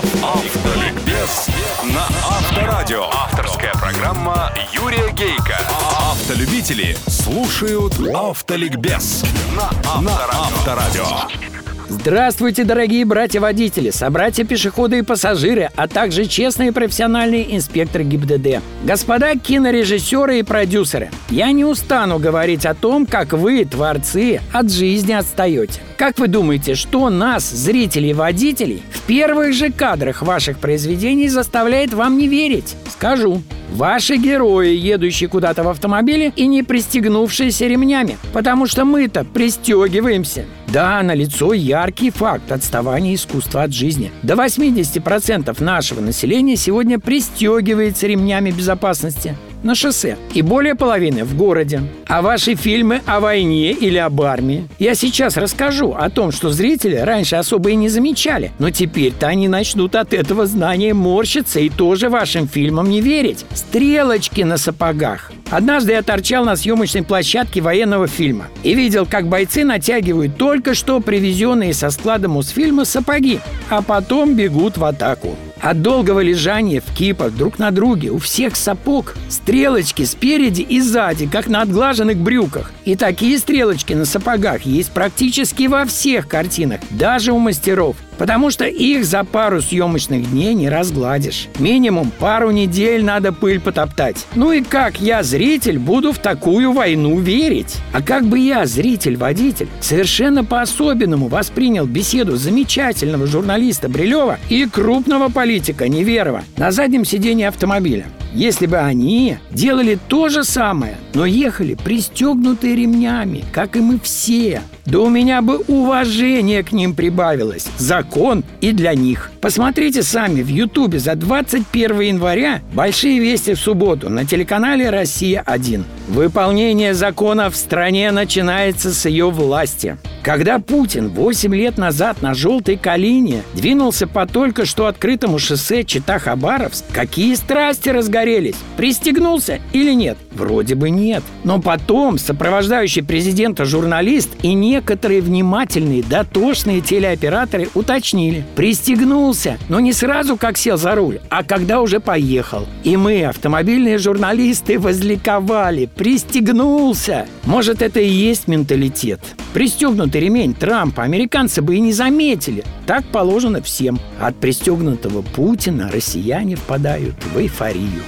Автоликбез на Авторадио. Авторская программа Юрия Гейка. Автолюбители слушают Автоликбез на Авторадио. Здравствуйте, дорогие братья-водители, собратья-пешеходы и пассажиры, а также честные профессиональные инспекторы ГИБДД. Господа кинорежиссеры и продюсеры, я не устану говорить о том, как вы, творцы, от жизни отстаете. Как вы думаете, что нас, зрителей и водителей, в первых же кадрах ваших произведений заставляет вам не верить? Скажу. Ваши герои, едущие куда-то в автомобиле и не пристегнувшиеся ремнями. Потому что мы-то пристегиваемся. Да, на лицо яркий факт отставания искусства от жизни. До 80% нашего населения сегодня пристегивается ремнями безопасности на шоссе и более половины в городе. А ваши фильмы о войне или об армии? Я сейчас расскажу о том, что зрители раньше особо и не замечали, но теперь-то они начнут от этого знания морщиться и тоже вашим фильмам не верить. Стрелочки на сапогах. Однажды я торчал на съемочной площадке военного фильма и видел, как бойцы натягивают только что привезенные со склада Мосфильма сапоги, а потом бегут в атаку. От долгого лежания в кипах друг на друге у всех сапог стрелочки спереди и сзади, как на отглаженных брюках. И такие стрелочки на сапогах есть практически во всех картинах, даже у мастеров. Потому что их за пару съемочных дней не разгладишь. Минимум пару недель надо пыль потоптать. Ну и как я, зритель, буду в такую войну верить? А как бы я, зритель-водитель, совершенно по-особенному воспринял беседу замечательного журналиста Брилева и крупного политика Неверова на заднем сидении автомобиля? если бы они делали то же самое, но ехали пристегнутые ремнями, как и мы все. Да у меня бы уважение к ним прибавилось. Закон и для них. Посмотрите сами в Ютубе за 21 января «Большие вести в субботу» на телеканале «Россия-1». Выполнение закона в стране начинается с ее власти. Когда Путин 8 лет назад на «желтой калине» двинулся по только что открытому шоссе Чита-Хабаровск, какие страсти разгорелись? Пристегнулся или нет? Вроде бы нет. Но потом сопровождающий президента журналист и некоторые внимательные, дотошные телеоператоры уточнили. Пристегнулся, но не сразу, как сел за руль, а когда уже поехал. И мы, автомобильные журналисты, возликовали. Пристегнулся. Может, это и есть менталитет. Пристегнутый ремень Трампа американцы бы и не заметили. Так положено всем. От пристегнутого Путина россияне впадают в эйфорию.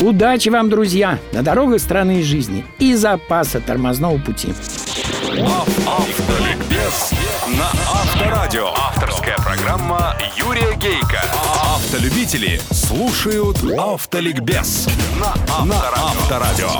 Удачи вам, друзья, на дорогах страны и жизни и запаса тормозного пути. Автоликбез на Авторадио. Авторская программа Юрия Гейка. Автолюбители слушают Автоликбез на Авторадио.